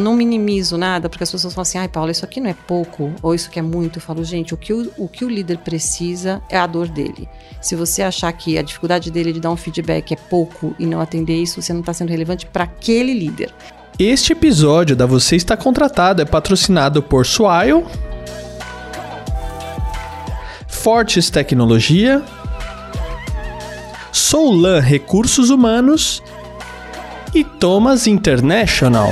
não minimizo nada, porque as pessoas falam assim, ai, Paula, isso aqui não é pouco, ou isso aqui é muito. Eu falo, gente, o que o, o que o líder precisa é a dor dele. Se você achar que a dificuldade dele de dar um feedback é pouco e não atender isso, você não está sendo relevante para aquele líder. Este episódio da Você Está Contratado é patrocinado por Swile, Fortes Tecnologia, Soulan Recursos Humanos e Thomas International.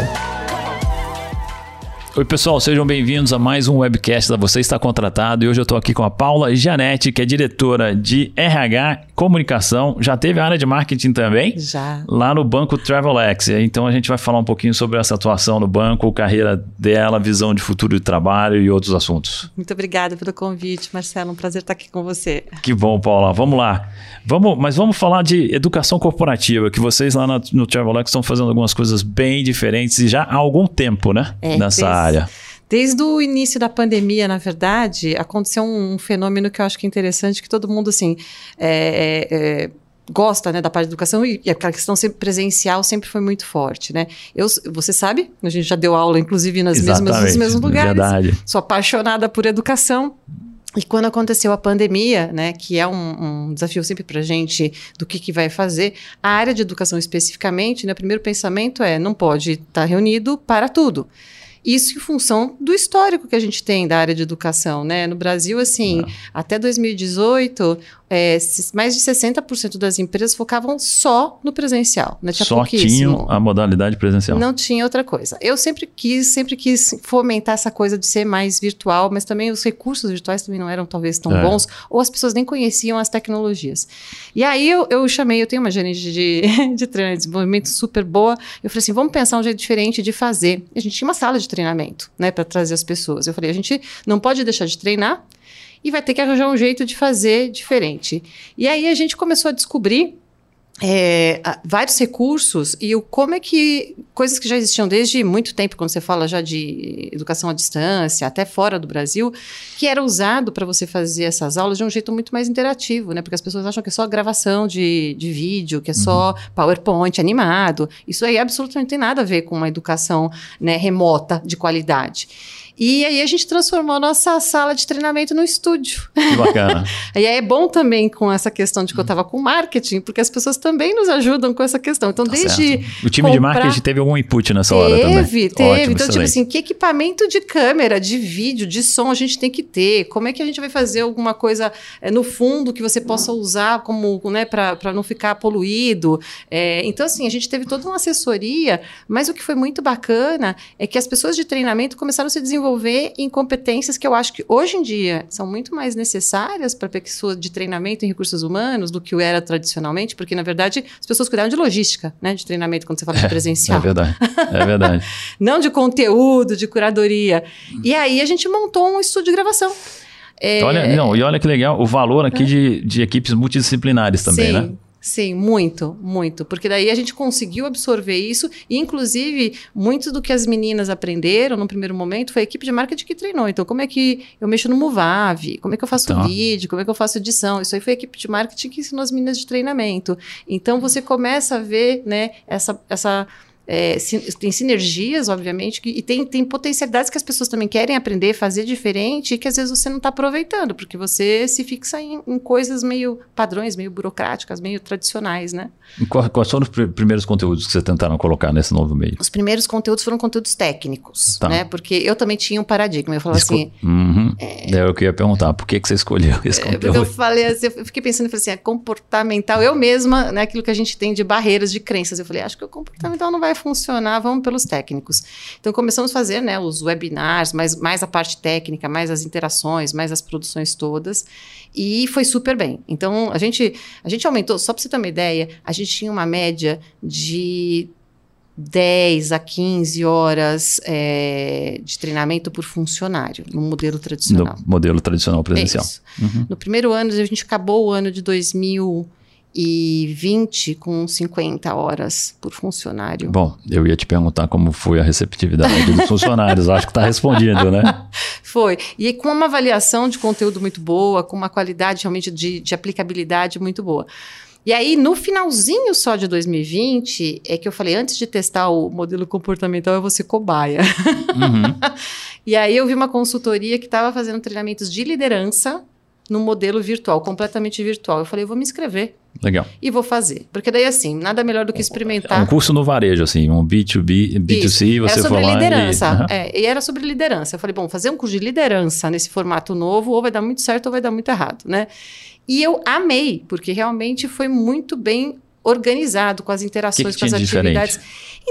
Oi, pessoal, sejam bem-vindos a mais um webcast da Você Está Contratado. E hoje eu estou aqui com a Paula Janete, que é diretora de RH Comunicação. Já teve a área de marketing também? Já. Lá no Banco Travelex. Então a gente vai falar um pouquinho sobre essa atuação no banco, carreira dela, visão de futuro de trabalho e outros assuntos. Muito obrigada pelo convite, Marcelo. Um prazer estar aqui com você. Que bom, Paula. Vamos lá. Vamos, mas vamos falar de educação corporativa, que vocês lá no, no Travelex estão fazendo algumas coisas bem diferentes e já há algum tempo, né? É, Nessa área. Desde o início da pandemia, na verdade, aconteceu um, fenômeno que eu acho que é interessante, que todo mundo, assim, é, é, é, gosta, né, da parte da educação e, e aquela questão sempre presencial sempre foi muito forte, né? Eu, você sabe, a gente já deu aula, inclusive, nas mesmas, nos mesmos lugares. Verdade. Sou apaixonada por educação. E quando aconteceu a pandemia, né, que é um, um desafio sempre para a gente do que, que vai fazer, a área de educação especificamente, né, o primeiro pensamento é não pode estar reunido para tudo. Isso em função do histórico que a gente tem da área de educação, né? No Brasil, assim, até 2018, é, mais de 60% das empresas focavam só no presencial, né? Tinha Só tinham a modalidade presencial. Não tinha outra coisa. Eu sempre quis, sempre quis fomentar essa coisa de ser mais virtual, mas também os recursos virtuais também não eram talvez tão É. bons, ou as pessoas nem conheciam as tecnologias. E aí eu, eu chamei, eu tenho uma gerente de, de treinamento e desenvolvimento super boa. Eu falei assim, vamos pensar um jeito diferente de fazer. A gente tinha uma sala de treinamento, né, para trazer as pessoas. Eu falei, a gente não pode deixar de treinar e vai ter que arranjar um jeito de fazer diferente. E aí a gente começou a descobrir é, vários recursos e o, como é que coisas que já existiam desde muito tempo, quando você fala já de educação à distância, até fora do Brasil, que era usado para você fazer essas aulas de um jeito muito mais interativo, né? Porque as pessoas acham que é só gravação de, de vídeo, que é só PowerPoint animado. Isso aí absolutamente não tem nada a ver com uma educação né, remota de qualidade. E aí a gente transformou a nossa sala de treinamento no estúdio. Que bacana. E aí é bom também com essa questão de que eu estava com marketing, porque as pessoas também nos ajudam com essa questão. Então, Tá desde. certo. O time de comprar- marketing teve algum input nessa hora também. Teve, teve. Ótimo, então, tipo assim, que equipamento de câmera, de vídeo, de som a gente tem que ter? Como é que a gente vai fazer alguma coisa eh, no fundo que você possa usar como, né, para não ficar poluído? Eh, então, assim, a gente teve toda uma assessoria, mas o que foi muito bacana é que as pessoas de treinamento começaram a se desenvolver em competências que eu acho que hoje em dia são muito mais necessárias para pessoa de treinamento em recursos humanos do que o era tradicionalmente, porque, na verdade, as pessoas cuidavam de logística, né, de treinamento, quando você fala de presencial É verdade. É verdade. não de conteúdo, de curadoria. E aí a gente montou um estúdio de gravação. É, Olha, não, e olha que legal o valor aqui de, de equipes multidisciplinares também, sim, né? Sim, muito, muito. Porque daí a gente conseguiu absorver isso. E, inclusive, muito do que as meninas aprenderam no primeiro momento foi a equipe de marketing que treinou. Então, como é que eu mexo no Movave? Como é que eu faço Tá. vídeo? Como é que eu faço edição? Isso aí foi a equipe de marketing que ensinou as meninas de treinamento. Então, você começa a ver né, essa. essa é, tem sinergias, obviamente, que- e tem, tem potencialidades que as pessoas também querem aprender, fazer diferente, e que às vezes você não está aproveitando, porque você se fixa em, em coisas meio padrões, meio burocráticas, meio tradicionais, né? E Quais foram os pr- primeiros conteúdos que vocês tentaram colocar nesse novo meio? Os primeiros conteúdos foram conteúdos técnicos, Tá. né? Porque eu também tinha um paradigma. Eu falava Esco- assim, Uhum. É o que eu ia perguntar. Por que, que você escolheu esse É, porque eu conteúdo? falei assim, eu fiquei pensando, eu falei assim, é comportamental, eu mesma, né, aquilo que a gente tem de barreiras, de crenças, eu falei, acho que o comportamental não vai funcionar, vamos pelos técnicos. Então começamos a fazer, né, os webinars, mais, mais a parte técnica, mais as interações, mais as produções todas, e foi super bem. Então a gente, a gente aumentou, só para você ter uma ideia, a gente tinha uma média de 10 a 15 horas é, de treinamento por funcionário, no modelo tradicional. No modelo tradicional presencial. Isso. Uhum. No primeiro ano, a gente acabou o ano de 2020 com 50 horas por funcionário. Bom, eu ia te perguntar como foi a receptividade dos funcionários. Acho que está respondido, né? Foi. E com uma avaliação de conteúdo muito boa, com uma qualidade realmente de, de aplicabilidade muito boa. E aí, no finalzinho só de 2020, é que eu falei, antes de testar o modelo comportamental, eu vou ser cobaia. Uhum. e aí eu vi uma consultoria que estava fazendo treinamentos de liderança no modelo virtual, completamente virtual. Eu falei, eu vou me inscrever Legal. e vou fazer. Porque daí, assim, nada melhor do que É experimentar. um curso no varejo, assim, um B2B, B2C, Isso. você foi lá liderança. e... Aham. É, e era sobre liderança. Eu falei, bom, fazer um curso de liderança nesse formato novo, ou vai dar muito certo ou vai dar muito errado, né? E eu amei, porque realmente foi muito bem organizado com as interações, que com as diferente? atividades.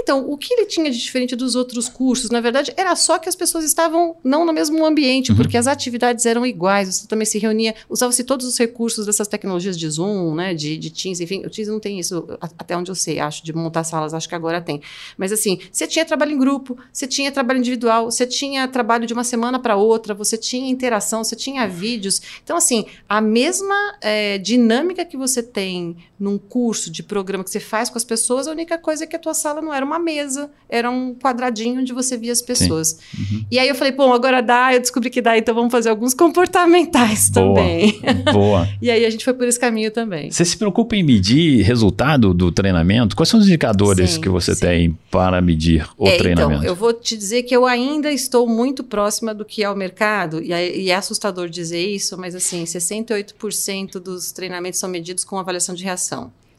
Então, o que ele tinha de diferente dos outros cursos, na verdade, era só que as pessoas estavam não no mesmo ambiente, Uhum. porque as atividades eram iguais, você também se reunia, usava-se todos os recursos dessas tecnologias de Zoom, né, de, de Teams, enfim, o Teams não tem isso, até onde eu sei, acho, de montar salas, acho que agora tem. Mas assim, você tinha trabalho em grupo, você tinha trabalho individual, você tinha trabalho de uma semana para outra, você tinha interação, você tinha vídeos. Então, assim, a mesma eh, dinâmica que você tem num curso de programa que você faz com as pessoas, a única coisa é que a tua sala não era uma mesa, era um quadradinho onde você via as pessoas. Uhum. E aí eu falei, bom, agora dá, eu descobri que dá, então vamos fazer alguns comportamentais Boa. também. Boa. E aí a gente foi por esse caminho também. Você se preocupa em medir resultado do treinamento? Quais são os indicadores Sim, que você sim. tem para medir o É, treinamento? Então, eu vou te dizer que eu ainda estou muito próxima do que é o mercado, e é, e é assustador dizer isso, mas assim, 68% dos treinamentos são medidos com avaliação de reação.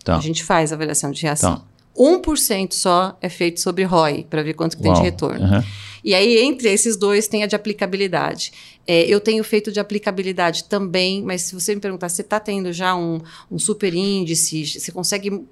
Tá. A gente faz avaliação de reação. Tá. 1% só é feito sobre ROI, para ver quanto que tem de retorno. Aham. E aí, entre esses dois, tem a de aplicabilidade. É, eu tenho feito de aplicabilidade também, mas se você me perguntar, você está tendo já um, um super índice, você consegue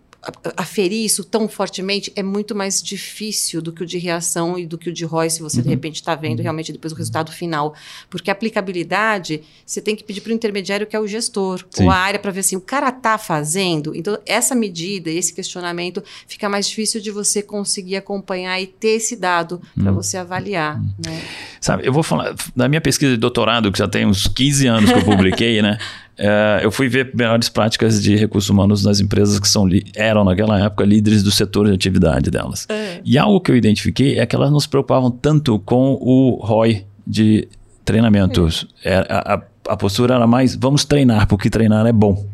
aferir isso tão fortemente, é muito mais difícil do que o de reação e do que o de ROI, se você de repente está vendo realmente depois o resultado final. Porque a aplicabilidade, você tem que pedir para o intermediário, que é o gestor, Sim. ou a área, para ver assim, o cara está fazendo. Então, essa medida, esse questionamento, fica mais difícil de você conseguir acompanhar e ter esse dado para você avaliar. Né? Sabe, eu vou falar da minha pesquisa de doutorado, que já tem uns 15 anos que eu publiquei, né? É, eu fui ver melhores práticas de recursos humanos nas empresas que são, eram, naquela época, líderes do setor de atividade delas. E algo que eu identifiquei é que elas não se preocupavam tanto com o ROI de treinamentos. É, a, a- a postura era mais, vamos treinar, porque treinar é bom.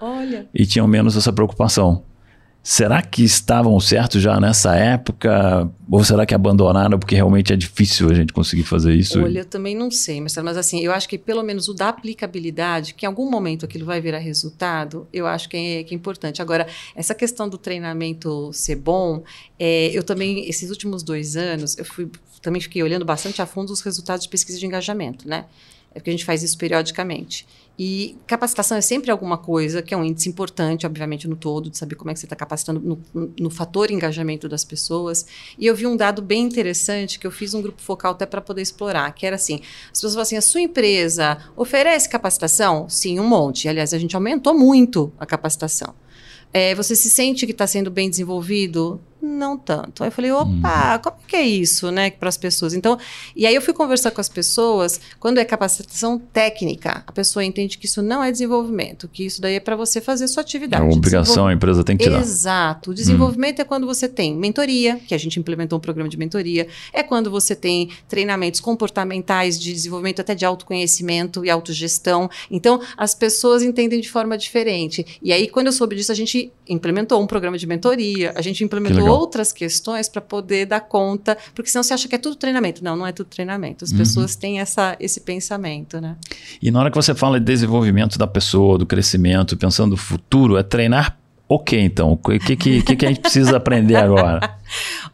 Olha. E tinham menos essa preocupação. Será que estavam certos já nessa época? Ou será que abandonaram porque realmente é difícil a gente conseguir fazer isso? Olha, eu também não sei, mas, mas assim, eu acho que pelo menos o da aplicabilidade, que em algum momento aquilo vai virar resultado, eu acho que é, que é importante. Agora, essa questão do treinamento ser bom, é, eu também, esses últimos dois anos, eu fui, também fiquei olhando bastante a fundo os resultados de pesquisa de engajamento, né? É porque a gente faz isso periodicamente. E capacitação é sempre alguma coisa que é um índice importante, obviamente, no todo, de saber como é que você está capacitando no, no, fator engajamento das pessoas. E eu vi um dado bem interessante que eu fiz um grupo focal até para poder explorar, que era assim: as pessoas falam assim, a sua empresa oferece capacitação? Sim, um monte. Aliás, a gente aumentou muito a capacitação. É, você se sente que está sendo bem desenvolvido? Não tanto. Aí eu falei, opa, como é que é isso, né, para as pessoas? Então, e aí eu fui conversar com as pessoas, quando é capacitação técnica, a pessoa entende que isso não é desenvolvimento, que isso daí é para você fazer sua É atividade. uma obrigação, a empresa tem que tirar. Exato. O desenvolvimento é quando você tem mentoria, que a gente implementou um programa de mentoria, é quando você tem treinamentos comportamentais de desenvolvimento até de autoconhecimento e autogestão. Então, as pessoas entendem de forma diferente. E aí, quando eu soube disso, a gente implementou um programa de mentoria, a gente implementou. Outras questões para poder dar conta, porque senão você acha que é tudo treinamento. Não, não é tudo treinamento. As pessoas têm essa, esse pensamento, né? E na hora que você fala de desenvolvimento da pessoa, do crescimento, pensando no futuro, é treinar o que então? O que, que, que, que a gente precisa aprender agora?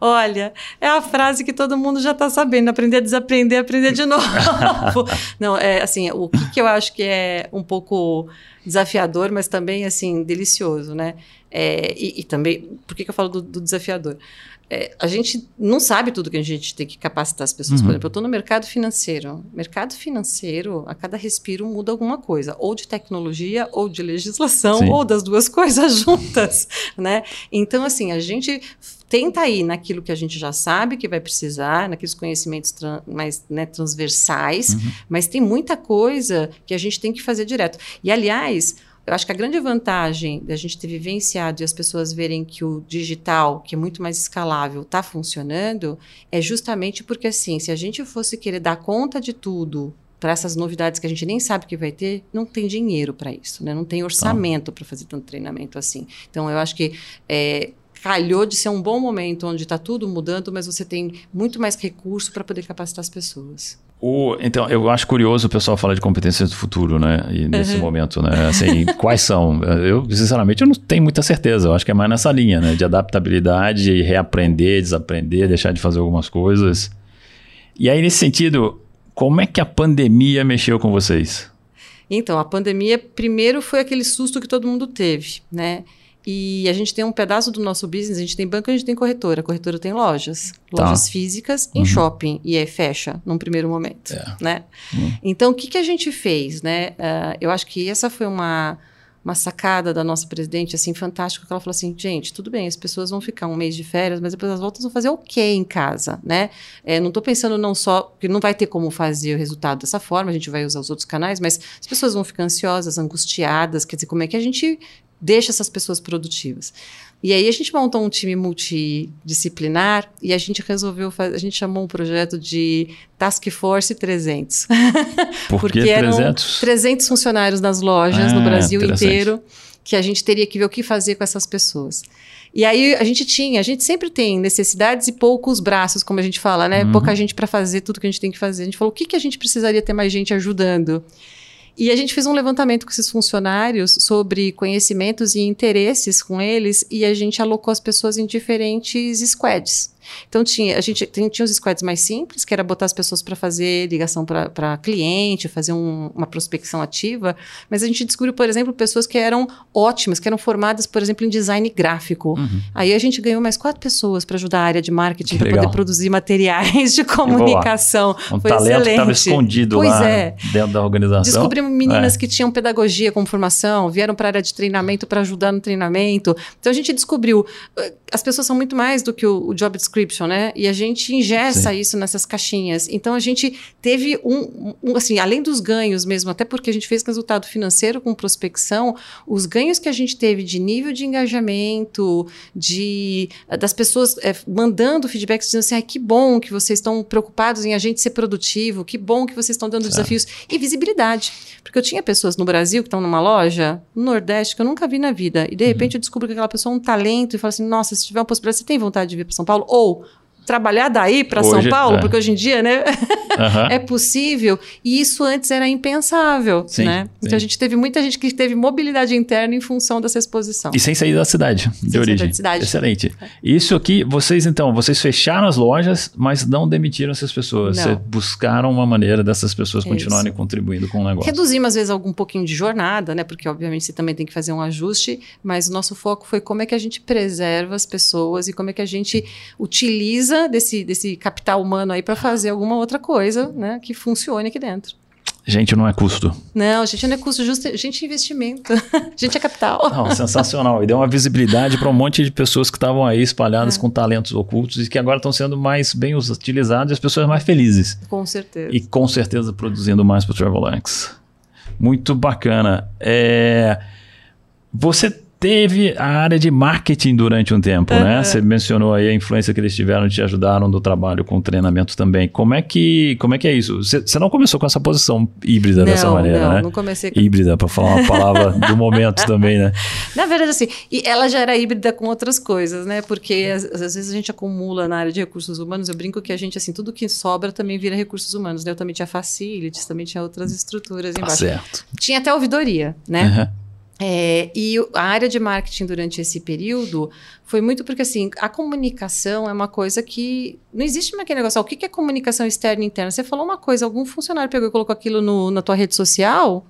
Olha, é a frase que todo mundo já está sabendo: aprender a desaprender, aprender de novo. Não, é assim, o que, que eu acho que é um pouco desafiador, mas também assim delicioso, né? É, e, e também, por que, que eu falo do, do desafiador? É, a gente não sabe tudo que a gente tem que capacitar as pessoas. Por Uhum. exemplo, eu estou no mercado financeiro. Mercado financeiro, a cada respiro muda alguma coisa, ou de tecnologia, ou de legislação, Sim. ou das duas coisas juntas, né? Então, assim, a gente tenta ir naquilo que a gente já sabe que vai precisar, naqueles conhecimentos tran- mais né, transversais, mas tem muita coisa que a gente tem que fazer direto. E, aliás, eu acho que a grande vantagem da gente ter vivenciado e as pessoas verem que o digital, que é muito mais escalável, está funcionando, é justamente porque, assim, se a gente fosse querer dar conta de tudo para essas novidades que a gente nem sabe que vai ter, não tem dinheiro para isso, né? Não tem orçamento para fazer tanto treinamento assim. Então, eu acho que é, calhou de ser um bom momento onde está tudo mudando, mas você tem muito mais recurso para poder capacitar as pessoas. O, então, eu acho curioso o pessoal falar de competências do futuro, né? E nesse uhum. momento, né? Assim, quais são? Eu, sinceramente, eu não tenho muita certeza. Eu acho que é mais nessa linha, né? De adaptabilidade, reaprender, desaprender, deixar de fazer algumas coisas. E aí, nesse sentido, como é que a pandemia mexeu com vocês? Então, a pandemia, primeiro, foi aquele susto que todo mundo teve, né? E a gente tem um pedaço do nosso business, a gente tem banco e a gente tem corretora. A corretora tem lojas, tá. lojas físicas em uhum. shopping e aí fecha num primeiro momento, é. né? Uhum. Então, o que, que a gente fez, né? Uh, eu acho que essa foi uma, uma sacada da nossa presidente, assim, fantástica, que ela falou assim, gente, tudo bem, as pessoas vão ficar um mês de férias, mas depois as voltas vão fazer o quê em casa, né? É, não estou pensando não só, que não vai ter como fazer o resultado dessa forma, a gente vai usar os outros canais, mas as pessoas vão ficar ansiosas, angustiadas, quer dizer, como é que a gente deixa essas pessoas produtivas. E aí a gente montou um time multidisciplinar e a gente resolveu fazer, a gente chamou um projeto de Task Force 300. Por Porque que 300? eram 300 funcionários nas lojas ah, no Brasil inteiro que a gente teria que ver o que fazer com essas pessoas. E aí a gente tinha, a gente sempre tem necessidades e poucos braços, como a gente fala, né? Uhum. Pouca gente para fazer tudo que a gente tem que fazer. A gente falou, o que, que a gente precisaria ter mais gente ajudando? E a gente fez um levantamento com esses funcionários sobre conhecimentos e interesses com eles e a gente alocou as pessoas em diferentes squads. Então tinha, a gente tinha os squads mais simples, que era botar as pessoas para fazer ligação para cliente, fazer um, uma prospecção ativa, mas a gente descobriu, por exemplo, pessoas que eram ótimas, que eram formadas, por exemplo, em design gráfico. Uhum. Aí a gente ganhou mais quatro pessoas para ajudar a área de marketing para poder produzir materiais de comunicação. Um Foi talento excelente. que estava escondido pois lá é. dentro da organização. Descobrimos meninas é. que tinham pedagogia como formação, vieram para a área de treinamento para ajudar no treinamento. Então a gente descobriu, eh, as pessoas são muito mais do que o, o job description subscription, né? E a gente ingessa Sim. isso nessas caixinhas. Então a gente teve um, um, assim, além dos ganhos mesmo, até porque a gente fez resultado financeiro com prospecção, os ganhos que a gente teve de nível de engajamento, de das pessoas é, mandando feedbacks dizendo assim, ah, que bom que vocês estão preocupados em a gente ser produtivo, que bom que vocês estão dando desafios e visibilidade. Porque eu tinha pessoas no Brasil que estão numa loja, no Nordeste, que eu nunca vi na vida. E de uhum. repente eu descubro que aquela pessoa é um talento e falo assim: nossa, se tiver uma possibilidade, você tem vontade de vir para São Paulo? Ou oh, trabalhar daí para São Paulo, é. porque hoje em dia, né, uhum. é possível. E isso antes era impensável, sim, né? Então sim. a gente teve muita gente que teve mobilidade interna em função dessa exposição. E sem sair da cidade de sem origem. Cidade. Excelente. É. Isso aqui, vocês então, vocês fecharam as lojas, mas não demitiram essas pessoas. Vocês buscaram uma maneira dessas pessoas continuarem isso. contribuindo com o negócio. Reduzimos às vezes algum pouquinho de jornada, né? Porque obviamente você também tem que fazer um ajuste, mas o nosso foco foi como é que a gente preserva as pessoas e como é que a gente utiliza precisa desse, desse capital humano aí para fazer alguma outra coisa, né, que funcione aqui dentro. Gente não é custo. Não, gente não é custo, justo, gente é investimento. gente é capital. Não, sensacional. E deu uma visibilidade para um monte de pessoas que estavam aí espalhadas é. com talentos ocultos e que agora estão sendo mais bem utilizados e as pessoas mais felizes. Com certeza. E com certeza produzindo mais para o Travelx. Muito bacana. É... Você teve a área de marketing durante um tempo, uhum. né? Você mencionou aí a influência que eles tiveram, te ajudaram no trabalho com treinamento também. Como é que, como é, que é isso? Você não começou com essa posição híbrida não, dessa maneira, não, né? Não, comecei com... Híbrida, para falar uma palavra do momento também, né? Na verdade, assim, e ela já era híbrida com outras coisas, né? Porque às, às, vezes a gente acumula na área de recursos humanos, eu brinco que a gente, assim, tudo que sobra também vira recursos humanos, né? Eu também tinha facilities, também tinha outras estruturas tá embaixo. certo. Tinha até ouvidoria, né? Uhum. É, e a área de marketing durante esse período foi muito porque assim a comunicação é uma coisa que não existe mais aquele negócio. o que é comunicação externa e interna? Você falou uma coisa, algum funcionário pegou e colocou aquilo no, na tua rede social?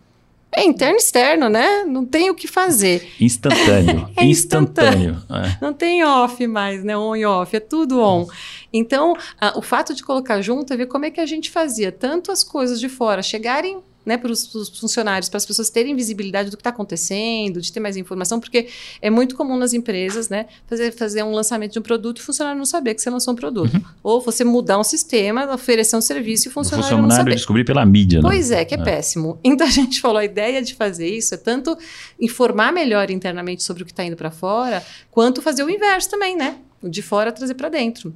É interno e externo, né? Não tem o que fazer. Instantâneo. é instantâneo. instantâneo. É. Não tem off mais, né? On e off, é tudo on. Então, a, o fato de colocar junto é ver como é que a gente fazia tanto as coisas de fora chegarem né, para os funcionários, para as pessoas terem visibilidade do que está acontecendo, de ter mais informação, porque é muito comum nas empresas, né, fazer, fazer um lançamento de um produto e o funcionário não saber que você lançou um produto. Uhum. Ou você mudar um sistema, oferecer um serviço e o funcionário, o funcionário não saber. descobrir pela mídia, né? Pois é, que é, é, péssimo. Então a gente falou, a ideia de fazer isso é tanto informar melhor internamente sobre o que está indo para fora, quanto fazer o inverso também, né? O de fora trazer para dentro.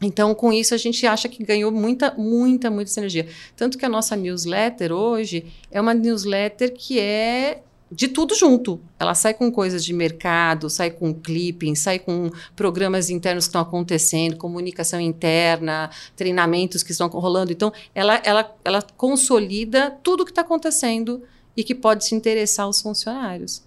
Então, com isso, a gente acha que ganhou muita, muita, muita sinergia. Tanto que a nossa newsletter hoje é uma newsletter que é de tudo junto. Ela sai com coisas de mercado, sai com clipping, sai com programas internos que estão acontecendo, comunicação interna, treinamentos que estão rolando. Então, ela, ela, ela consolida tudo o que está acontecendo e que pode se interessar aos funcionários.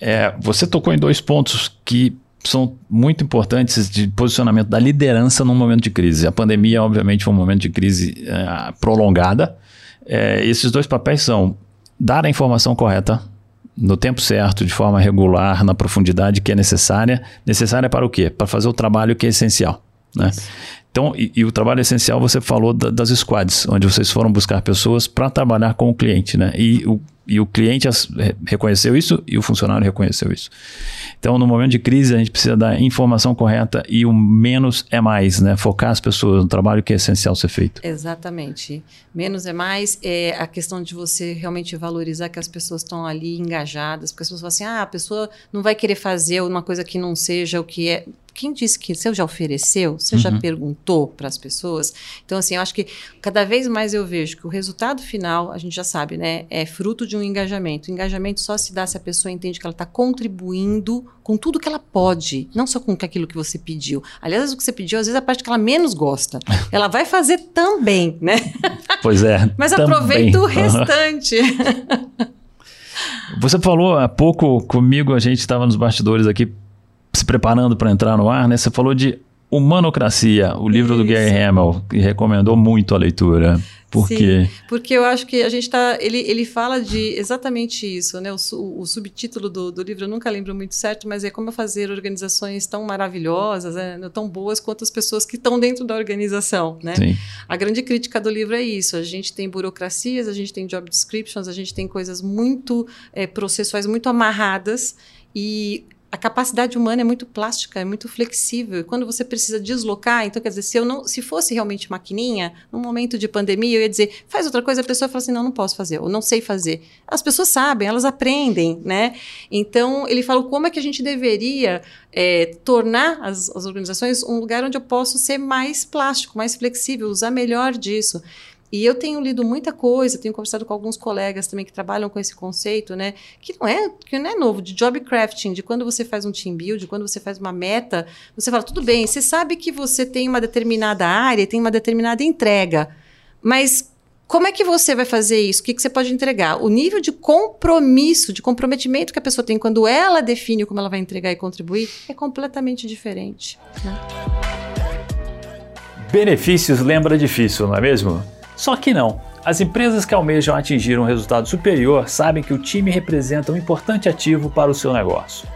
É, você tocou em dois pontos que são muito importantes de posicionamento da liderança num momento de crise. A pandemia, obviamente, foi um momento de crise é, prolongada. É, esses dois papéis são dar a informação correta no tempo certo, de forma regular, na profundidade que é necessária. Necessária para o quê? Para fazer o trabalho que é essencial. Né? Então, e, e, o trabalho essencial você falou da, das squads, onde vocês foram buscar pessoas para trabalhar com o cliente, né? E o, e o cliente reconheceu isso e o funcionário reconheceu isso. Então, no momento de crise, a gente precisa dar informação correta e o menos é mais, né? Focar as pessoas no trabalho que é essencial ser feito. Exatamente. Menos é mais é a questão de você realmente valorizar que as pessoas estão ali engajadas, porque as pessoas falam assim: ah, a pessoa não vai querer fazer uma coisa que não seja o que é quem disse que você já ofereceu? Você uhum. já perguntou para as pessoas? Então, assim, eu acho que cada vez mais eu vejo que o resultado final, a gente já sabe, né? É fruto de um engajamento. O engajamento só se dá se a pessoa entende que ela está contribuindo com tudo que ela pode, não só com aquilo que você pediu. Aliás, o que você pediu, às vezes, é a parte que ela menos gosta. Ela vai fazer também, né? Pois é. Mas também. aproveita o restante. Você falou há pouco comigo, a gente estava nos bastidores aqui se preparando para entrar no ar, né? Você falou de Humanocracia, o livro Isso. do Gary Hamel, que recomendou muito a leitura. Por Sim, quê? Porque eu acho que a gente está. Ele, ele fala de exatamente isso, né? O, o subtítulo do, do, livro eu nunca lembro muito certo, mas é como fazer organizações tão maravilhosas, né? tão boas quanto as pessoas que estão dentro da organização, né? Sim. A grande crítica do livro é isso. A gente tem burocracias, a gente tem job descriptions, a gente tem coisas muito é, processuais, muito amarradas. E a capacidade humana é muito plástica, é muito flexível. Quando você precisa deslocar, então quer dizer, se eu não, se fosse realmente maquininha, num momento de pandemia, eu ia dizer, faz outra coisa, a pessoa fala assim, não, não posso fazer, ou não sei fazer. As pessoas sabem, elas aprendem, né? Então ele fala como é que a gente deveria é, tornar as, as organizações um lugar onde eu posso ser mais plástico, mais flexível, usar melhor disso. E eu tenho lido muita coisa, tenho conversado com alguns colegas também que trabalham com esse conceito, né? Que não é, que não é novo, de job crafting, de quando você faz um team build, quando você faz uma meta, você fala, tudo bem, você sabe que você tem uma determinada área, tem uma determinada entrega, mas como é que você vai fazer isso? O que, que você pode entregar? O nível de compromisso, de comprometimento que a pessoa tem quando ela define como ela vai entregar e contribuir é completamente diferente. Né? Benefícios lembra difícil, não é mesmo? Só que não. As empresas que almejam atingir um resultado superior sabem que o time representa um importante ativo para o seu negócio.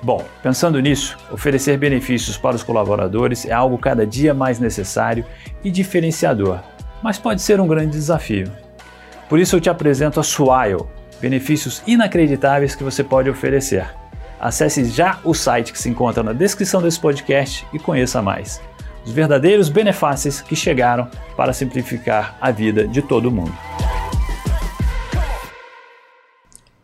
Bom, pensando nisso, oferecer benefícios para os colaboradores é algo cada dia mais necessário e diferenciador, mas pode ser um grande desafio. Por isso eu te apresento a Swile, benefícios inacreditáveis que você pode oferecer. Acesse já o site que se encontra na descrição desse podcast e conheça mais os verdadeiros benefícios que chegaram para simplificar a vida de todo mundo.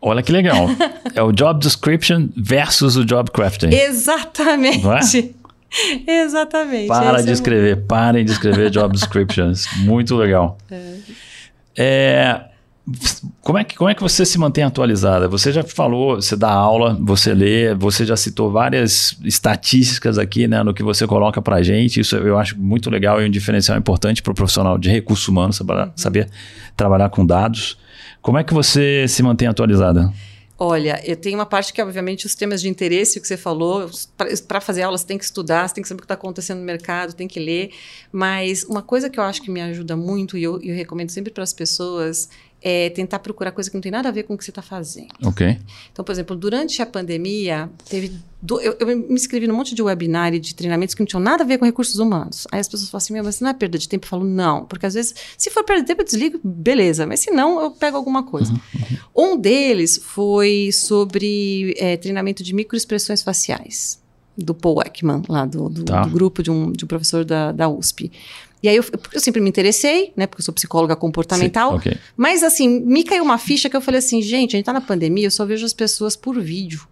Olha que legal. é o job description versus o job crafting. Exatamente. É? Exatamente. Para de é escrever, um... parem de escrever job descriptions. Muito legal. É. é como é, que, como é que você se mantém atualizada? Você já falou, você dá aula, você lê, você já citou várias estatísticas aqui né, no que você coloca para gente. Isso eu acho muito legal e um diferencial importante para o profissional de recursos humanos, saber, uhum. saber trabalhar com dados. Como é que você se mantém atualizada? Olha, eu tenho uma parte que, obviamente, os temas de interesse, o que você falou, para fazer aula você tem que estudar, você tem que saber o que está acontecendo no mercado, tem que ler. Mas uma coisa que eu acho que me ajuda muito, e eu, eu recomendo sempre para as pessoas, é tentar procurar coisa que não tem nada a ver com o que você está fazendo. Ok. Então, por exemplo, durante a pandemia, teve do, eu, eu, me inscrevi num monte de webinar e de treinamentos que não tinham nada a ver com recursos humanos. Aí as pessoas falam assim, meu, mas não é perda de tempo? Eu falo, não, porque às vezes, se for perda de tempo, eu desligo, beleza, mas se não, eu pego alguma coisa. Uhum, uhum. Um deles foi sobre é, treinamento de microexpressões faciais, do Paul Ekman, lá do, do, tá. do grupo de um, de um professor da, da USP. E aí eu, eu sempre me interessei, né? Porque eu sou psicóloga comportamental. Sim, okay. Mas assim, me caiu uma ficha que eu falei assim, gente, a gente tá na pandemia, eu só vejo as pessoas por vídeo.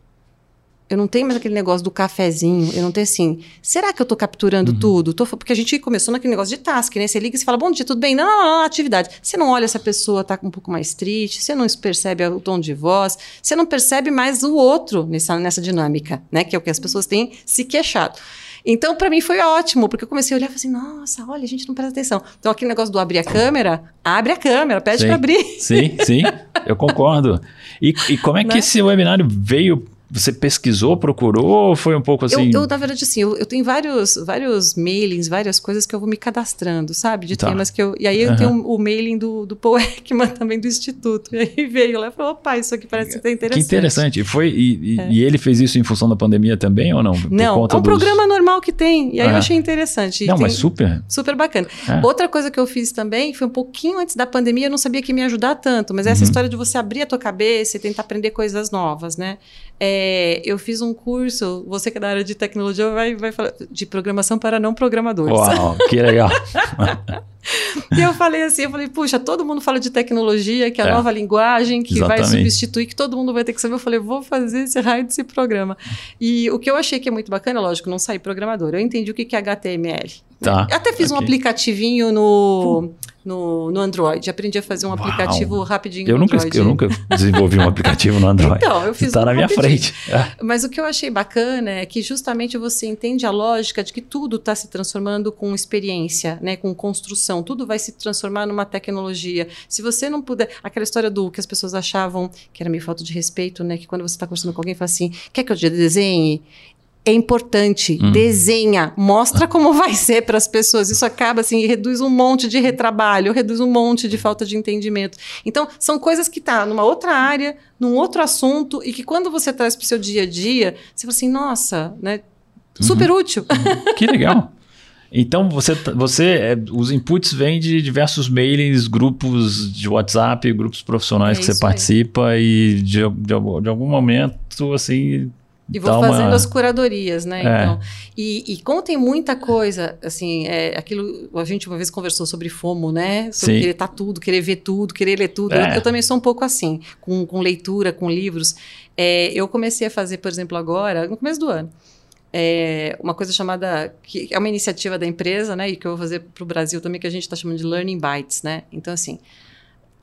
Eu não tenho mais aquele negócio do cafezinho. Eu não tenho assim. Será que eu tô capturando Uhum. tudo? Tô- porque a gente começou naquele negócio de task, né? Você liga e fala, bom dia, tudo bem? Não, não, não, atividade. Você não olha se a pessoa tá um pouco mais triste, você não percebe o tom de voz, você não percebe mais o outro nessa, nessa dinâmica, né? Que é o que as pessoas têm se queixado. Então, para mim foi ótimo, porque eu comecei a olhar e falei assim, nossa, olha, a gente não presta atenção. Então, aquele negócio do abrir a câmera, abre a câmera, pede para abrir. Sim, sim, eu concordo. E, e como é que Né? esse webinário veio? Você pesquisou, procurou ou foi um pouco assim? Eu, eu, na verdade, assim, eu, eu tenho vários, vários mailings, várias coisas que eu vou me cadastrando, sabe? De Tá. temas que eu. E aí eu Aham. tenho o mailing do, do Paul Ekman também do Instituto. E aí veio lá e falou: opa, isso aqui parece ser interessante. Que interessante. E Foi, e, e- e ele fez isso em função da pandemia também ou não? Por Não, é um dos- programa normal que tem. E aí Ah. eu achei interessante. E Não, mas super. Super bacana. É. Outra coisa que eu fiz também foi um pouquinho antes da pandemia, eu não sabia que ia me ajudar tanto, mas essa Uhum. história de você abrir a tua cabeça e tentar aprender coisas novas, né? É, eu fiz um curso, você que é da área de tecnologia vai, vai falar de programação para não programadores. Uau, que legal. E eu falei assim, eu falei, puxa, todo mundo fala de tecnologia, que é a É. nova linguagem, que vai Exatamente. substituir, que todo mundo vai ter que saber. Eu falei, vou fazer esse raio desse programa. E o que eu achei que é muito bacana, lógico, não saí programador. Eu entendi o que é HTML. Tá. Eu até fiz um ok. aplicativinho no, no, no Android. Aprendi a fazer um Uau. aplicativo rapidinho Eu no nunca, Android. eu nunca desenvolvi um aplicativo no Android. Então, eu fiz Está um na minha frente. É. Mas o que eu achei bacana é que justamente você entende a lógica de que tudo está se transformando com experiência, né, com construção. Tudo vai se transformar numa tecnologia. Se você não puder, aquela história do que as pessoas achavam que era meio falta de respeito, né, que quando você está conversando com alguém fala assim, quer que eu te desenhe? É importante, Hum. desenha, mostra como vai ser para as pessoas. Isso acaba assim, reduz um monte de retrabalho, reduz um monte de falta de entendimento. Então, são coisas que tá numa outra área, num outro assunto, e que quando você traz para o seu dia a dia, você fala assim, nossa, né? Super útil. Que legal. Então, você, tá- você é, os inputs vêm de diversos mailings, grupos de WhatsApp, grupos profissionais É que você aí. participa e de, de, de algum momento, assim... E vou uma- fazendo as curadorias, né? É. Então, e, e como tem muita coisa, assim, é, aquilo a gente uma vez conversou sobre FOMO, né? Sobre Sim. querer estar tudo, querer ver tudo, querer ler tudo. É. Eu, eu também sou um pouco assim, com, com leitura, com livros. É, eu comecei a fazer, por exemplo, agora, no começo do ano, é, uma coisa chamada, que é uma iniciativa da empresa, né? E que eu vou fazer para o Brasil também, que a gente está chamando de Learning Bites, né? Então, assim,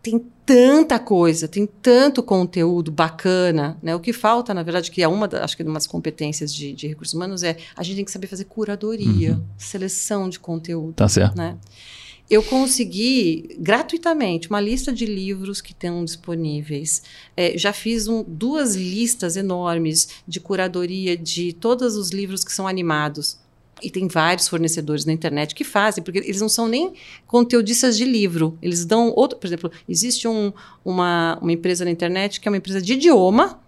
tem tanta coisa, tem tanto conteúdo bacana, né? O que falta, na verdade, que é uma, acho que uma das competências de, de recursos humanos é a gente tem que saber fazer curadoria, Uhum. seleção de conteúdo, Tá certo. né? Eu consegui gratuitamente uma lista de livros que estão disponíveis. É, já fiz um- duas listas enormes de curadoria de todos os livros que são animados. E tem vários fornecedores na internet que fazem, porque eles não são nem conteudistas de livro. Eles dão outro. Por exemplo, existe um- uma, uma empresa na internet que é uma empresa de idioma,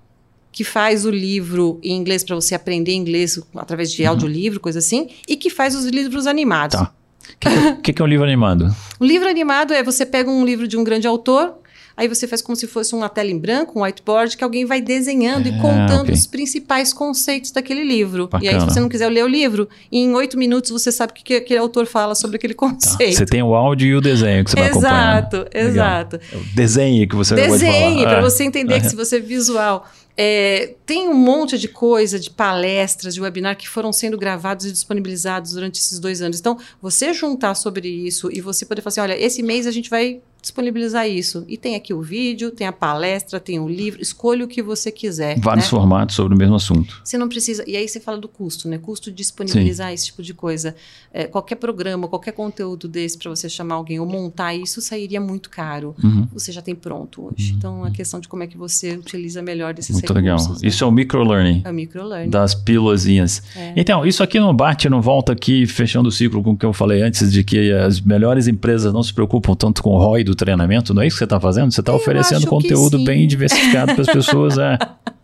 que faz o livro em inglês para você aprender inglês através de audiolivro, coisa assim, e que faz os livros animados. Tá. O que, que- que, que é um livro animado? O livro animado é você pega um livro de um grande autor, aí você faz como se fosse uma tela em branco, um whiteboard, que alguém vai desenhando e Ah, contando ok. os principais conceitos daquele livro. E aí, Bacana. se você não quiser ler o livro, em oito minutos você sabe o que, que aquele autor fala sobre aquele Tá. conceito. Você tem o áudio e o desenho que você vai acompanhar. Exato, Legal. exato. É Desenhe que você. Desenhe, para É. você entender que se você é visual. É, tem um monte de coisa, de palestras, de webinar que foram sendo gravados e disponibilizados durante esses dois anos. Então, você juntar sobre isso e você poder falar assim: olha, esse mês a gente vai disponibilizar isso. E tem aqui o vídeo, tem a palestra, tem o livro, escolha o que você quiser. Vários né? formatos sobre o mesmo assunto. Você não precisa. E aí você fala do custo, né? Custo de disponibilizar esse tipo de coisa. É, qualquer programa, qualquer conteúdo desse para você chamar alguém ou montar isso sairia muito caro. Uhum. Você já tem pronto hoje. Então, a questão de como é que você utiliza melhor esses Muito legal. recursos. né? Isso é o microlearning. É o microlearning. Das pílulazinhas. É. Então, isso aqui não bate, não volta aqui, fechando o ciclo com o que eu falei antes, de que as melhores empresas não se preocupam tanto com o ROI do treinamento, não é isso que você está fazendo? Você está oferecendo conteúdo bem diversificado para as pessoas, é.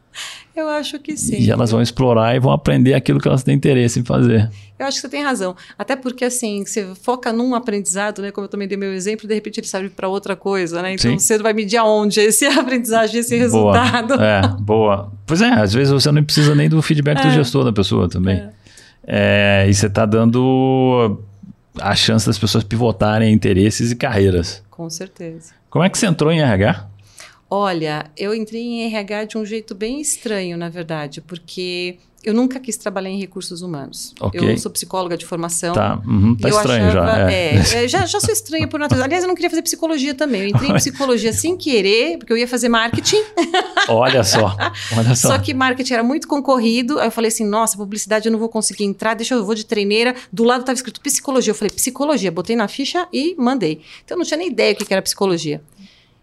Eu acho que sim. E elas vão explorar e vão aprender aquilo que elas têm interesse em fazer. Eu acho que você tem razão. Até porque, assim, você foca num aprendizado, né? Como eu também dei meu exemplo, de repente ele serve para outra coisa, né? Então Sim. você vai medir aonde esse aprendizagem, esse Boa. resultado. É, boa. Pois é, às vezes você não precisa nem do feedback do É. gestor da pessoa também. É, e você está dando a chance das pessoas pivotarem interesses e carreiras. Com certeza. Como é que você entrou em RH? Olha, eu entrei em RH de um jeito bem estranho, na verdade, porque eu nunca quis trabalhar em recursos humanos. Ok. Eu sou psicóloga de formação. Tá, uhum, tá estranho achava- já. É. é, é, já. Já sou estranha por natureza. Aliás, eu não queria fazer psicologia também. Eu entrei em psicologia sem querer, porque eu ia fazer marketing. Olha só, olha só. Só que marketing era muito concorrido. Aí eu falei assim: nossa, publicidade eu não vou conseguir entrar, deixa eu, eu vou de treineira. Do lado estava escrito psicologia. Eu falei, psicologia, botei na ficha e mandei. Então eu não tinha nem ideia o que era psicologia.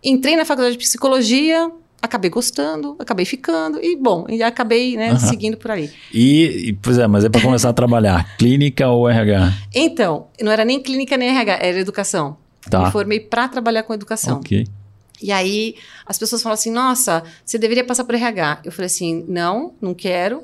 Entrei na faculdade de psicologia, acabei gostando, acabei ficando, e bom, e acabei né, Aham. seguindo por ali. E, e, pois é, mas é para começar a trabalhar. Clínica ou RH? Então, não era nem clínica nem RH, era educação. Tá. Me formei para trabalhar com educação. Ok. E aí as pessoas falam assim: nossa, você deveria passar por RH. Eu falei assim: não, não quero.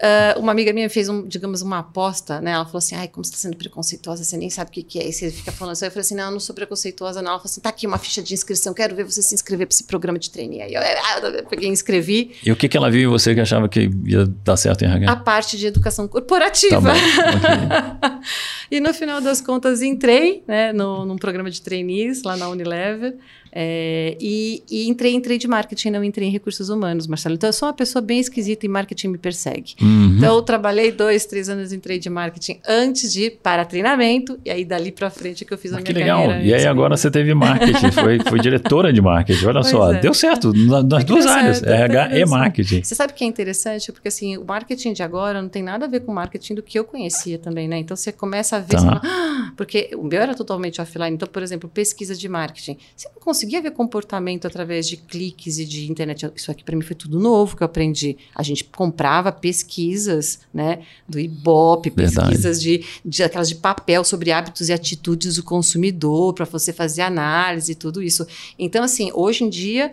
Ah, uma amiga minha fez, um, digamos, uma aposta, né? Ela falou assim: ai, como você está sendo preconceituosa, você nem sabe o que, que é. E você fica falando assim. Eu falei assim: não, eu não sou preconceituosa, não. Ela falou assim: tá aqui uma ficha de inscrição, quero ver você se inscrever para esse programa de trainee. Aí eu, ah, eu peguei e inscrevi E o que, que ela viu em você que achava que ia dar certo em RH? a parte de educação Tá corporativa. bom. ok. e no final das contas entrei né, no, num programa de trainees lá na Unilever é, e, e entrei em trade marketing, não entrei em recursos humanos, Marcelo. Então eu sou uma pessoa bem esquisita e marketing me persegue. Uhum. Então eu trabalhei dois, três anos em trade marketing antes de ir para treinamento e aí dali para frente é que eu fiz a Mas minha que legal. carreira. E aí mesmo. agora você teve marketing, foi, foi diretora de marketing. Olha Pois só, é. deu certo na- nas duas áreas, certo, até RH e marketing. Você sabe o que é interessante? Porque assim, o marketing de agora não tem nada a ver com o marketing do que eu conhecia também, né? Então você começa a ver, Tá. fala, "Ah", porque o meu era totalmente offline. Então, por exemplo, pesquisa de marketing. Você não conseguia ver comportamento através de cliques e de internet. Isso aqui para mim foi tudo novo que eu aprendi. A gente comprava pesquisas, né, do Ibope, pesquisas de, de aquelas de papel sobre hábitos e atitudes do consumidor para você fazer análise e tudo isso. Então, assim, hoje em dia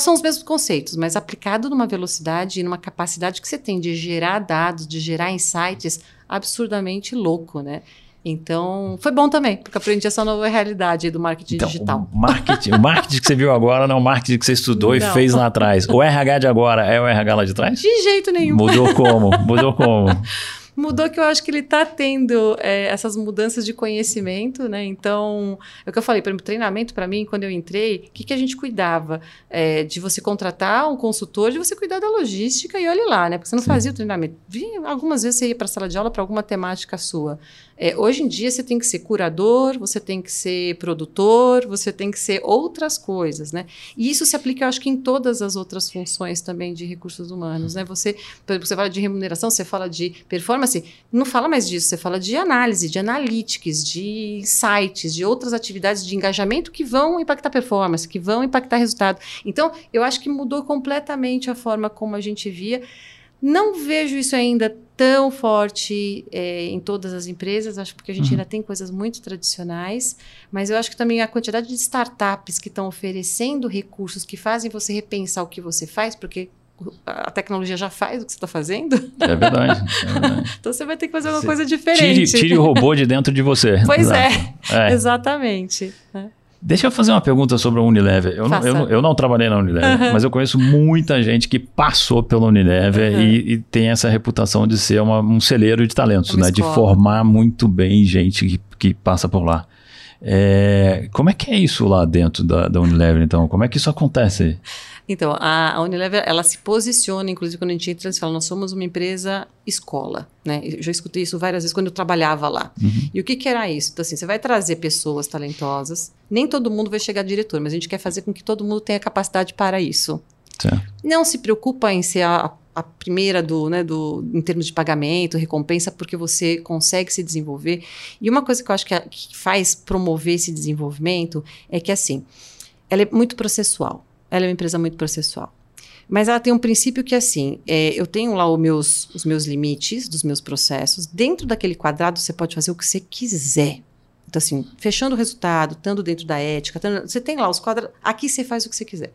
são os mesmos conceitos, mas aplicado numa velocidade e numa capacidade que você tem de gerar dados, de gerar insights absurdamente louco, né? Então, foi bom também, porque aprendi essa nova realidade do marketing Então, digital. o marketing, o marketing que você viu agora não é o marketing que você estudou e Não. fez lá atrás. O RH de agora é o RH lá de trás? De jeito nenhum. Mudou como? Mudou como? Mudou que eu acho que ele está tendo é, essas mudanças de conhecimento, né? Então, é o que eu falei, por exemplo, treinamento para mim, quando eu entrei, o que, que a gente cuidava? É, de você contratar um consultor, de você cuidar da logística e olhe lá, né? Porque você não Sim. fazia o treinamento. Vinha, algumas vezes você ia para a sala de aula para alguma temática sua. É, hoje em dia você tem que ser curador, você tem que ser produtor, você tem que ser outras coisas, né? E isso se aplica, eu acho que em todas as outras funções também de recursos humanos, né? Você, por exemplo, você fala de remuneração, você fala de performance, não fala mais disso, você fala de análise, de analytics, de insights, de outras atividades de engajamento que vão impactar performance, que vão impactar resultado. Então, eu acho que mudou completamente a forma como a gente via. Não vejo isso ainda tão forte é, em todas as empresas, acho porque a gente Uhum. ainda tem coisas muito tradicionais, mas eu acho que também a quantidade de startups que estão oferecendo recursos que fazem você repensar o que você faz, porque a tecnologia já faz o que você está fazendo, É verdade. É verdade. então você vai ter que fazer uma Você coisa Tire, diferente. tire o robô de dentro de você. Pois é, É. exatamente. né? Deixa eu fazer uma pergunta sobre a Unilever. Eu, não, eu, não, eu não trabalhei na Unilever, mas eu conheço muita gente que passou pela Unilever Uhum. e, e tem essa reputação de ser uma- um celeiro de talentos, né? De formar muito bem gente que, que passa por lá. É, como é que é isso lá dentro da, da Unilever, então? Como é que isso acontece? Então, a, a Unilever, ela se posiciona, inclusive quando a gente entra, eles falam, nós somos uma empresa escola, né? Eu já escutei isso várias vezes quando eu trabalhava lá. Uhum. E o que, que era isso? Então, assim, você vai trazer pessoas talentosas, nem todo mundo vai chegar diretor, mas a gente quer fazer com que todo mundo tenha capacidade para isso. Certo. Não se preocupa em ser a, a primeira do, né, do, em termos de pagamento, recompensa, porque você consegue se desenvolver. E uma coisa que eu acho que, a- que faz promover esse desenvolvimento é que, assim, ela é muito processual. Ela é uma empresa muito processual. Mas ela tem um princípio que, assim, é, eu tenho lá os meus, os meus limites dos meus processos. Dentro daquele quadrado, você pode fazer o que você quiser. Então, assim, fechando o resultado, estando dentro da ética, estando- você tem lá os quadrados. Aqui você faz o que você quiser.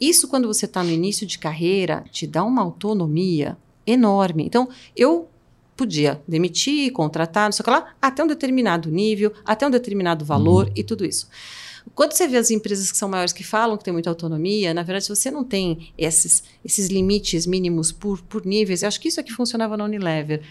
Isso, quando você está no início de carreira, te dá uma autonomia enorme. Então, eu podia demitir, contratar, não sei o que lá, até um determinado nível, até um determinado valor e tudo isso. Quando você vê as empresas que são maiores que falam que tem muita autonomia, na verdade, você não tem esses, esses limites mínimos por, por níveis. Eu acho que isso é que funcionava na Unilever.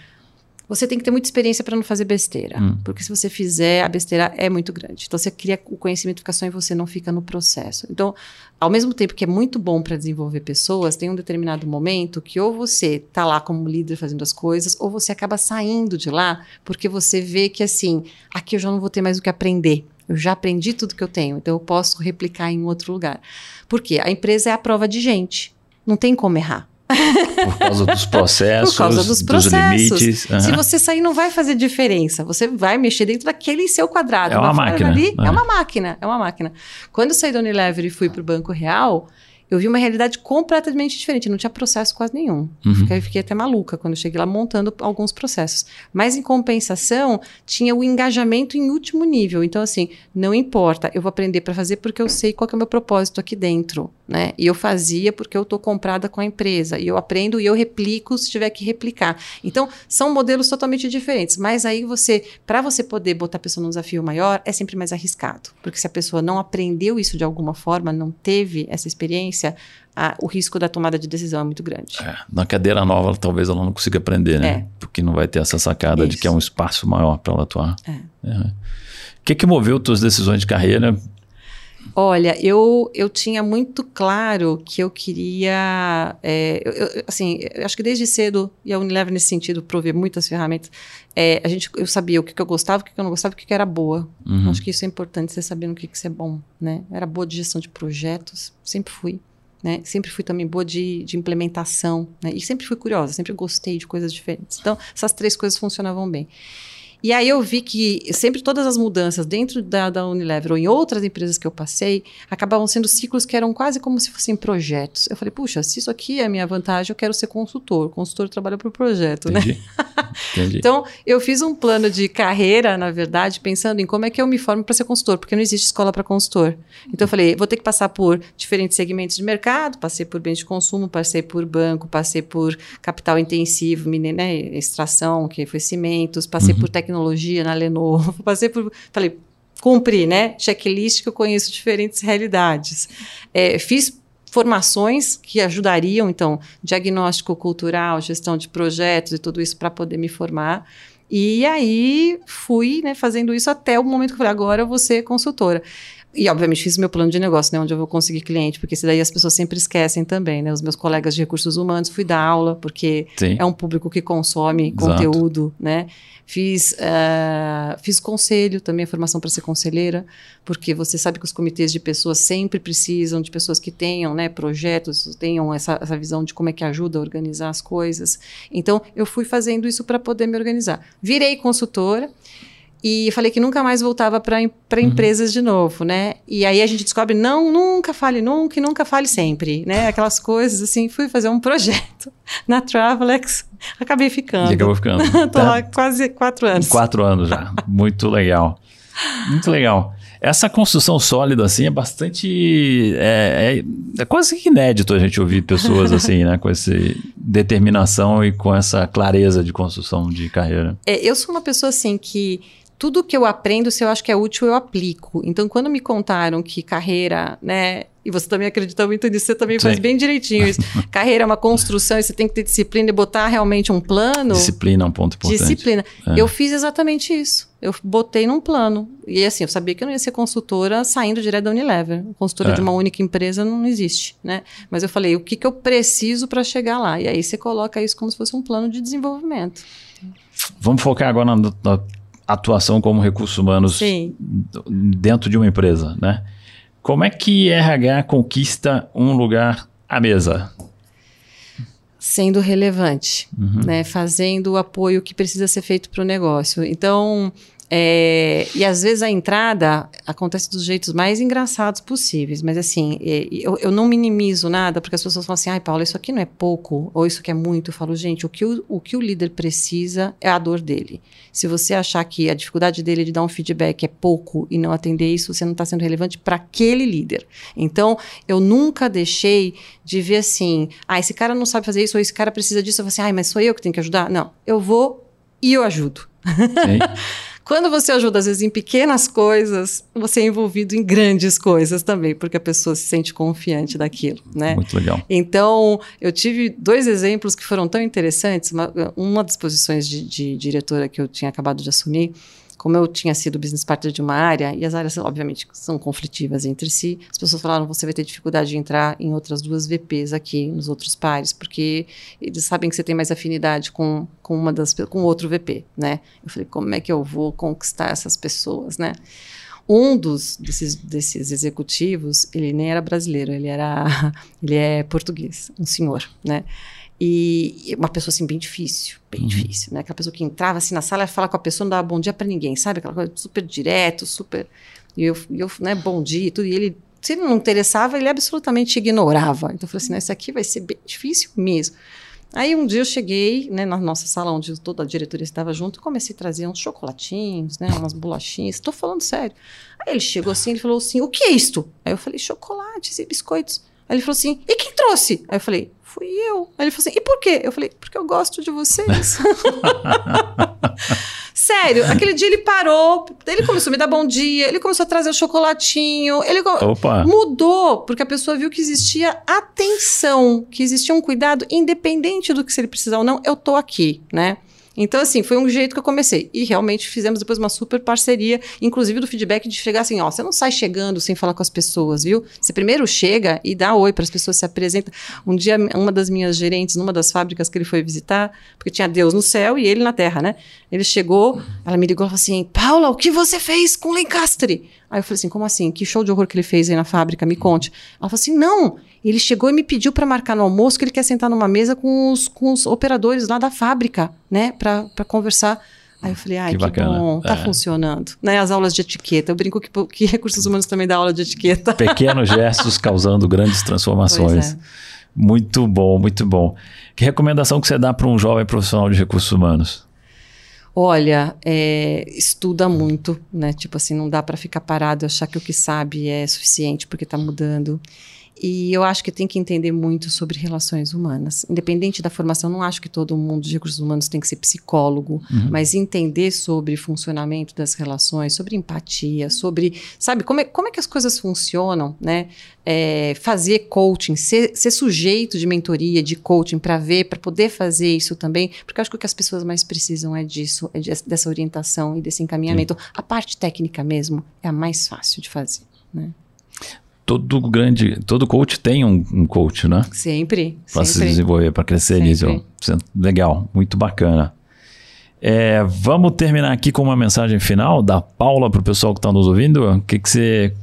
você tem que ter muita experiência para não fazer besteira. Hum. Porque se você fizer, a besteira é muito grande. Então você cria o conhecimento fica só em você, não fica no processo. Então, ao mesmo tempo que é muito bom para desenvolver pessoas, tem um determinado momento que ou você tá lá como líder fazendo as coisas, ou você acaba saindo de lá, porque você vê que assim, aqui eu já não vou ter mais o que aprender. Eu já aprendi tudo que eu tenho, então eu posso replicar em outro lugar. Por quê? A empresa é a prova de gente. Não tem como errar. Por causa dos processos, Por causa dos processos. limites. Se Aham. você sair, não vai fazer diferença. Você vai mexer dentro daquele seu quadrado. É uma máquina, dali, né? é uma máquina. É uma máquina. Quando eu saí da Unilever e fui para o Banco Real, eu vi uma realidade completamente diferente. Não tinha processo quase nenhum. Uhum. Fiquei, fiquei até maluca quando cheguei lá montando alguns processos. Mas, em compensação, tinha o engajamento em último nível. Então, assim, não importa, eu vou aprender para fazer porque eu sei qual é o meu propósito aqui dentro. Né? E eu fazia porque eu estou comprada com a empresa. E eu aprendo e eu replico se tiver que replicar. Então, são modelos totalmente diferentes. Mas aí você, para você poder botar a pessoa num desafio maior, é sempre mais arriscado. Porque se a pessoa não aprendeu isso de alguma forma, não teve essa experiência, a- o risco da tomada de decisão é muito grande. É, na cadeira nova, talvez ela não consiga aprender, né? É. Porque não vai ter essa sacada de Isso. que é um espaço maior para ela atuar. É. É. O que, que moveu tuas decisões de carreira? Olha, eu, eu tinha muito claro que eu queria. é, eu- eu- assim, eu acho que desde cedo, e a Unilever nesse sentido provê muitas ferramentas, é, a gente, eu sabia o que, que eu gostava, o que, que eu não gostava, o que, que era boa. Uhum. Acho que isso é importante, você saber no que, que você é bom. Né? Era boa de gestão de projetos, sempre fui. Né? Sempre fui também boa de, de implementação. Né? E sempre fui curiosa, sempre gostei de coisas diferentes. Então, essas três coisas funcionavam bem. E aí eu vi que sempre todas as mudanças dentro da, da Unilever ou em outras empresas que eu passei acabavam sendo ciclos que eram quase como se fossem projetos. Eu falei, puxa, se isso aqui é a minha vantagem, eu quero ser consultor. Consultor trabalha para o projeto, né? Entendi. Entendi. Então, eu fiz um plano de carreira, na verdade, pensando em como é que eu me formo para ser consultor, porque não existe escola para consultor. Então, eu falei, vou ter que passar por diferentes segmentos de mercado, passei por bens de consumo, passei por banco, passei por capital intensivo, né, extração, que foi cimentos, passei por tecnologia na Lenovo, passei por... Falei, cumpri, né? Checklist que eu conheço diferentes realidades. É, fiz formações que ajudariam, então, diagnóstico cultural, gestão de projetos e tudo isso para poder me formar. E aí fui né, fazendo isso até o momento que eu falei, agora eu vou ser consultora. E, obviamente, fiz o meu plano de negócio, né? Onde eu vou conseguir cliente, porque isso daí as pessoas sempre esquecem também, né? Os meus colegas de recursos humanos, fui dar aula, porque Sim. é um público que consome Exato. conteúdo, né? Fiz, ah, fiz conselho também, a formação para ser conselheira, porque você sabe que os comitês de pessoas sempre precisam de pessoas que tenham né, projetos, tenham essa, essa visão de como é que ajuda a organizar as coisas. Então, eu fui fazendo isso para poder me organizar. Virei consultora. E falei que nunca mais voltava para empresas de novo, né? E aí a gente descobre, não, nunca fale nunca e nunca fale sempre, né? Aquelas coisas assim. Fui fazer um projeto na Travelex, acabei ficando. E acabou ficando. Tô Tá? lá quase quatro anos. Quatro anos já. Muito legal. Muito legal. Essa construção sólida, assim, é bastante. É, é, é quase que inédito a gente ouvir pessoas assim, né? Com essa determinação e com essa clareza de construção de carreira. É, eu sou uma pessoa assim que tudo que eu aprendo, se eu acho que é útil, eu aplico. Então, quando me contaram que carreira, né? E você também acredita muito nisso, você também faz Sim. bem direitinho isso. carreira é uma construção e você tem que ter disciplina e botar realmente um plano. Disciplina é um ponto importante. Disciplina. É. Eu fiz exatamente isso. Eu botei num plano. E assim, eu sabia que eu não ia ser consultora saindo direto da Unilever. Consultora É. de uma única empresa não existe, né? Mas eu falei, o que, que eu preciso para chegar lá? E aí você coloca isso como se fosse um plano de desenvolvimento. Vamos focar agora na, na atuação como recursos humanos Sim. dentro de uma empresa, né? Como é que RH conquista um lugar à mesa? Sendo relevante, Uhum. né? Fazendo o apoio que precisa ser feito para o negócio. Então, é, e às vezes a entrada acontece dos jeitos mais engraçados possíveis, mas assim, eu, eu não minimizo nada, porque as pessoas falam assim, ai, Paula, isso aqui não é pouco, ou isso aqui é muito. Eu falo, gente, o que o, o que o líder precisa é a dor dele. Se você achar que a dificuldade dele de dar um feedback é pouco e não atender isso, você não está sendo relevante para aquele líder. Então, eu nunca deixei de ver assim, ah, esse cara não sabe fazer isso, ou esse cara precisa disso. Eu falo assim, ai, mas sou eu que tenho que ajudar? Não, eu vou e eu ajudo. Quando você ajuda, às vezes, em pequenas coisas, você é envolvido em grandes coisas também, porque a pessoa se sente confiante daquilo, né? Muito legal. Então, eu tive dois exemplos que foram tão interessantes. Uma, uma das posições de, de diretora que eu tinha acabado de assumir, como eu tinha sido business partner de uma área, e as áreas, obviamente, são conflitivas entre si, as pessoas falaram: você vai ter dificuldade de entrar em outras duas VPs aqui, nos outros pares, porque eles sabem que você tem mais afinidade com, com uma das com outro VP, né? Eu falei: como é que eu vou conquistar essas pessoas, né? Um dos desses, desses executivos, ele nem era brasileiro, ele era ele é português, um senhor, né? E uma pessoa assim bem difícil, bem uhum. difícil, né? Aquela pessoa que entrava assim na sala e falava com a pessoa, não dava bom dia para ninguém, sabe? Aquela coisa super direto, super. E eu, eu né, bom dia e tudo. E ele, se ele não interessava, ele absolutamente ignorava. Então eu falei assim: não, isso aqui vai ser bem difícil mesmo. Aí um dia eu cheguei, né, na nossa sala onde toda a diretoria estava junto, comecei a trazer uns chocolatinhos, né, umas bolachinhas. Estou falando sério. Aí ele chegou assim, ele falou assim: "O que é isto?" Aí eu falei: "Chocolates e biscoitos". Aí ele falou assim: "E quem trouxe?" Aí eu falei: fui eu. Aí ele falou assim: e por quê? Eu falei: porque eu gosto de vocês. Sério, aquele dia ele parou, ele começou a me dar bom dia, ele começou a trazer o chocolatinho, ele Opa. mudou, porque a pessoa viu que existia atenção, que existia um cuidado, independente do que se ele precisar ou não, eu tô aqui, né? Então, assim, foi um jeito que eu comecei. E realmente fizemos depois uma super parceria, inclusive do feedback de chegar assim: ó, você não sai chegando sem falar com as pessoas, viu? Você primeiro chega e dá oi para as pessoas, se apresenta. Um dia, uma das minhas gerentes, numa das fábricas que ele foi visitar, porque tinha Deus no céu e ele na terra, né? Ele chegou, ela me ligou e falou assim: Paula, o que você fez com Lencastre? Aí eu falei assim: como assim? Que show de horror que ele fez aí na fábrica? Me conte. Ela falou assim: não, ele chegou e me pediu para marcar no almoço que ele quer sentar numa mesa com os, com os operadores lá da fábrica, né, para conversar. Aí eu falei, ai, que, que bom, tá é. funcionando. Né, as aulas de etiqueta. Eu brinco que, que recursos humanos também dá aula de etiqueta. Pequenos gestos causando grandes transformações. É. Muito bom, muito bom. Que recomendação que você dá para um jovem profissional de recursos humanos? Olha, é, estuda muito, né? Tipo assim, não dá para ficar parado e achar que o que sabe é suficiente porque está mudando. E eu acho que tem que entender muito sobre relações humanas. Independente da formação, não acho que todo mundo de recursos humanos tem que ser psicólogo, uhum. mas entender sobre funcionamento das relações, sobre empatia, sobre, sabe, como é, como é que as coisas funcionam, né? É, fazer coaching, ser, ser sujeito de mentoria, de coaching, para ver, para poder fazer isso também, porque eu acho que o que as pessoas mais precisam é disso, é dessa orientação e desse encaminhamento. Sim. A parte técnica mesmo é a mais fácil de fazer, né? Todo grande, todo coach tem um, um coach, né? Sempre. Para se desenvolver, para crescer nisso. Legal, muito bacana. É, vamos terminar aqui com uma mensagem final da Paula para o pessoal que está nos ouvindo. O que, que você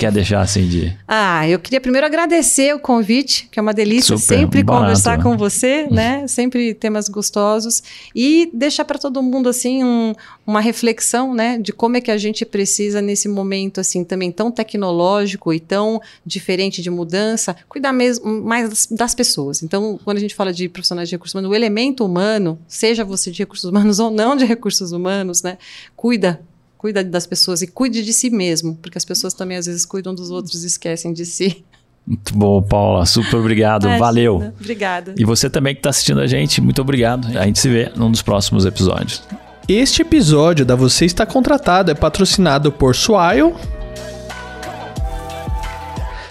quer deixar assim de. Ah, eu queria primeiro agradecer o convite, que é uma delícia Super sempre barato, conversar com você, né? Sempre temas gostosos. E deixar para todo mundo, assim, um, uma reflexão, né? De como é que a gente precisa, nesse momento, assim, também tão tecnológico e tão diferente de mudança, cuidar mesmo mais das, das pessoas. Então, quando a gente fala de profissionais de recursos humanos, o elemento humano, seja você de recursos humanos ou não de recursos humanos, né? Cuida cuida das pessoas e cuide de si mesmo, porque as pessoas também às vezes cuidam dos outros e esquecem de si. Muito bom, Paula. Super obrigado. Imagina. Valeu. Obrigada. E você também que está assistindo a gente, muito obrigado. A gente se vê num dos próximos episódios. Este episódio da Você Está Contratado é patrocinado por Swile,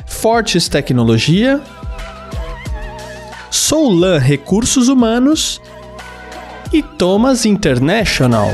Fortes Tecnologia, Soulan Recursos Humanos e Thomas International.